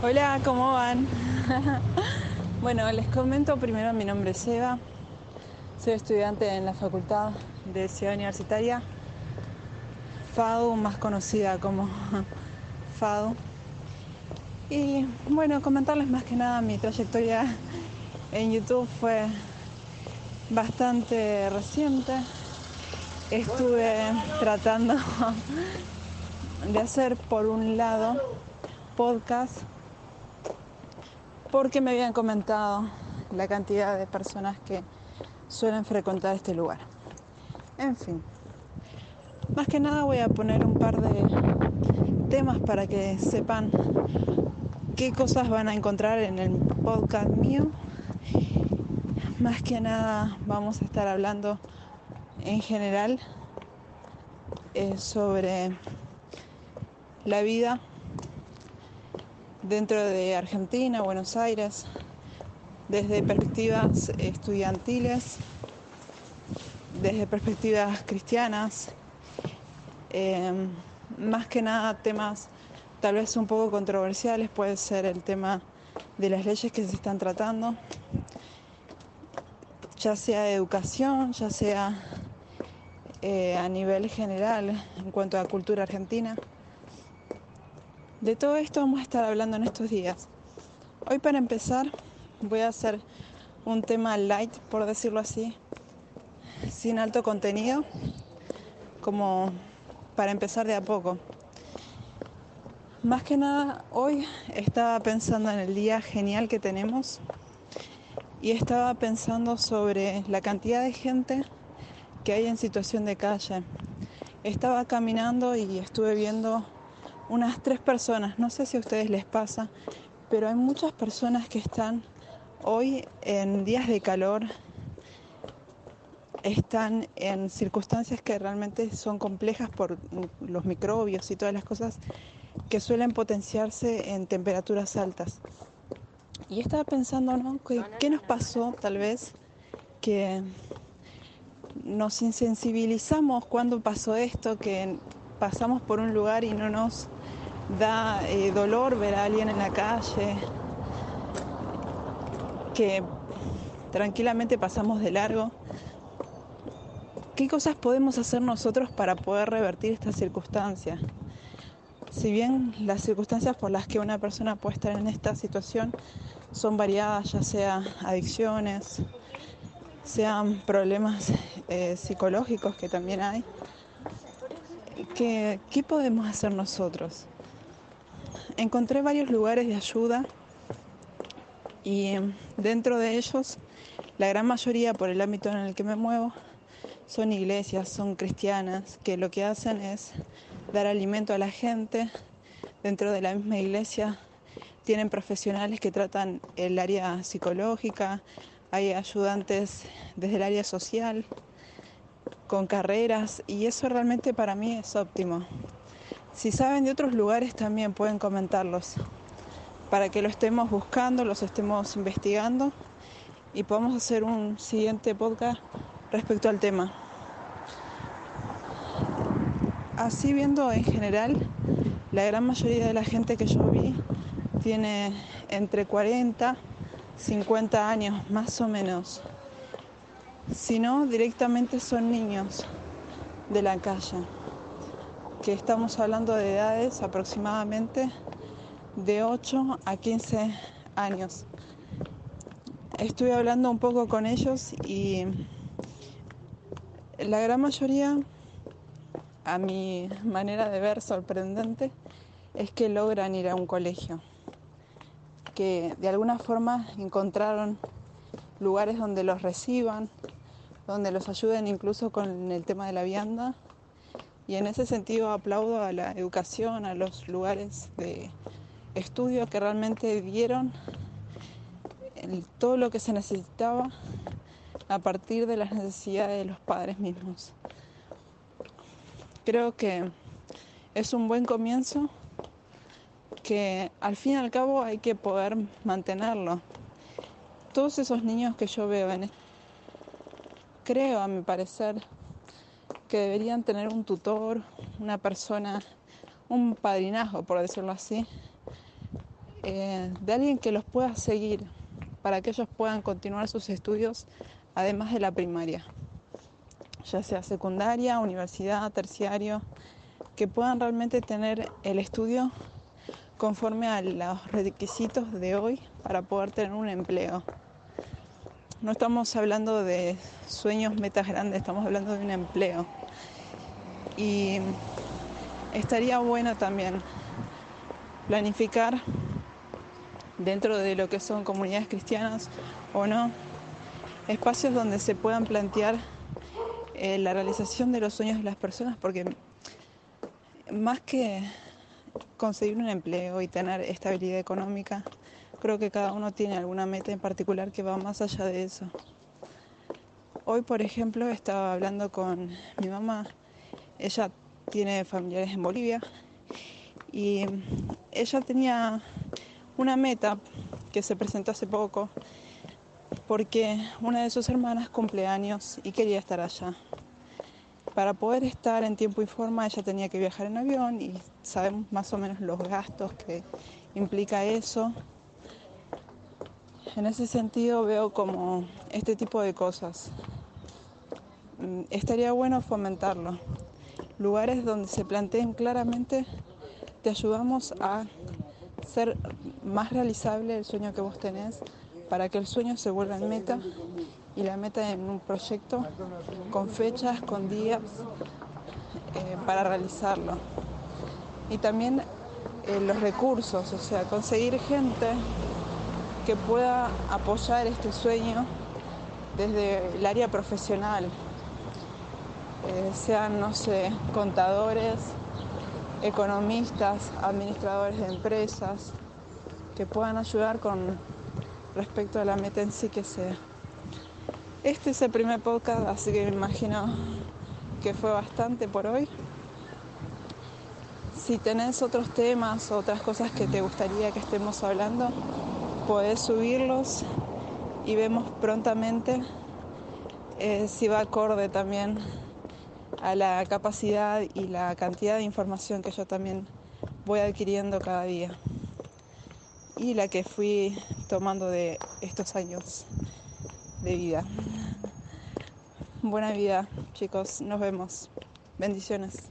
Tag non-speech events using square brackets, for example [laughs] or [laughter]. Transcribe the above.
Hola, ¿cómo van? [laughs] bueno, les comento primero, mi nombre es Eva, soy estudiante en la Facultad de Ciudad Universitaria, FADU, más conocida como [laughs] FADU. Y bueno, comentarles más que nada mi trayectoria en YouTube fue bastante reciente. Estuve tratando [laughs] de hacer por un lado podcast porque me habían comentado la cantidad de personas que suelen frecuentar este lugar. En fin, más que nada voy a poner un par de temas para que sepan qué cosas van a encontrar en el podcast mío. Más que nada vamos a estar hablando en general eh, sobre la vida dentro de Argentina, Buenos Aires, desde perspectivas estudiantiles, desde perspectivas cristianas, eh, más que nada temas tal vez un poco controversiales, puede ser el tema de las leyes que se están tratando, ya sea educación, ya sea eh, a nivel general en cuanto a cultura argentina. De todo esto vamos a estar hablando en estos días. Hoy para empezar voy a hacer un tema light, por decirlo así, sin alto contenido, como para empezar de a poco. Más que nada, hoy estaba pensando en el día genial que tenemos y estaba pensando sobre la cantidad de gente que hay en situación de calle. Estaba caminando y estuve viendo unas tres personas, no sé si a ustedes les pasa, pero hay muchas personas que están hoy en días de calor, están en circunstancias que realmente son complejas por los microbios y todas las cosas que suelen potenciarse en temperaturas altas. Y estaba pensando, ¿no? ¿Qué, nos pasó tal vez que nos insensibilizamos cuando pasó esto, que pasamos por un lugar y no nos da eh, dolor ver a alguien en la calle, que tranquilamente pasamos de largo? ¿Qué cosas podemos hacer nosotros para poder revertir esta circunstancia? Si bien las circunstancias por las que una persona puede estar en esta situación son variadas, ya sea adicciones, sean problemas eh, psicológicos que también hay, ¿qué, ¿qué podemos hacer nosotros? Encontré varios lugares de ayuda y dentro de ellos, la gran mayoría por el ámbito en el que me muevo, son iglesias, son cristianas, que lo que hacen es dar alimento a la gente. Dentro de la misma iglesia tienen profesionales que tratan el área psicológica, hay ayudantes desde el área social, con carreras, y eso realmente para mí es óptimo. Si saben de otros lugares también pueden comentarlos para que lo estemos buscando, los estemos investigando y podamos hacer un siguiente podcast respecto al tema. Así viendo en general, la gran mayoría de la gente que yo vi tiene entre 40, 50 años más o menos. Si no, directamente son niños de la calle, que estamos hablando de edades aproximadamente de 8 a 15 años. Estuve hablando un poco con ellos y la gran mayoría a mi manera de ver sorprendente, es que logran ir a un colegio, que de alguna forma encontraron lugares donde los reciban, donde los ayuden incluso con el tema de la vianda. Y en ese sentido aplaudo a la educación, a los lugares de estudio que realmente dieron todo lo que se necesitaba a partir de las necesidades de los padres mismos. Creo que es un buen comienzo que al fin y al cabo hay que poder mantenerlo. Todos esos niños que yo veo en creo a mi parecer que deberían tener un tutor, una persona, un padrinazgo por decirlo así, eh, de alguien que los pueda seguir para que ellos puedan continuar sus estudios además de la primaria, ya sea secundaria, universidad, terciario, que puedan realmente tener el estudio conforme a los requisitos de hoy para poder tener un empleo. No estamos hablando de sueños, metas grandes, estamos hablando de un empleo. Y estaría bueno también planificar dentro de lo que son comunidades cristianas o no, espacios donde se puedan plantear eh, la realización de los sueños de las personas, porque más que conseguir un empleo y tener estabilidad económica, creo que cada uno tiene alguna meta en particular que va más allá de eso. Hoy, por ejemplo, estaba hablando con mi mamá, ella tiene familiares en Bolivia y ella tenía una meta que se presentó hace poco porque una de sus hermanas cumple años y quería estar allá. Para poder estar en tiempo y forma ella tenía que viajar en avión y sabemos más o menos los gastos que implica eso. En ese sentido veo como este tipo de cosas. Mm, estaría bueno fomentarlo. Lugares donde se planteen claramente, te ayudamos a ser más realizable el sueño que vos tenés para que el sueño se vuelva en meta y la meta en un proyecto con fechas, con días eh, para realizarlo. Y también eh, los recursos, o sea, conseguir gente que pueda apoyar este sueño desde el área profesional, eh, sean, no sé, contadores, economistas, administradores de empresas, que puedan ayudar con respecto a la meta en sí que sea. Este es el primer podcast, así que me imagino que fue bastante por hoy. Si tenés otros temas, otras cosas que te gustaría que estemos hablando, podés subirlos y vemos prontamente eh, si va acorde también a la capacidad y la cantidad de información que yo también voy adquiriendo cada día y la que fui tomando de estos años de vida. Buena vida, chicos. Nos vemos. Bendiciones.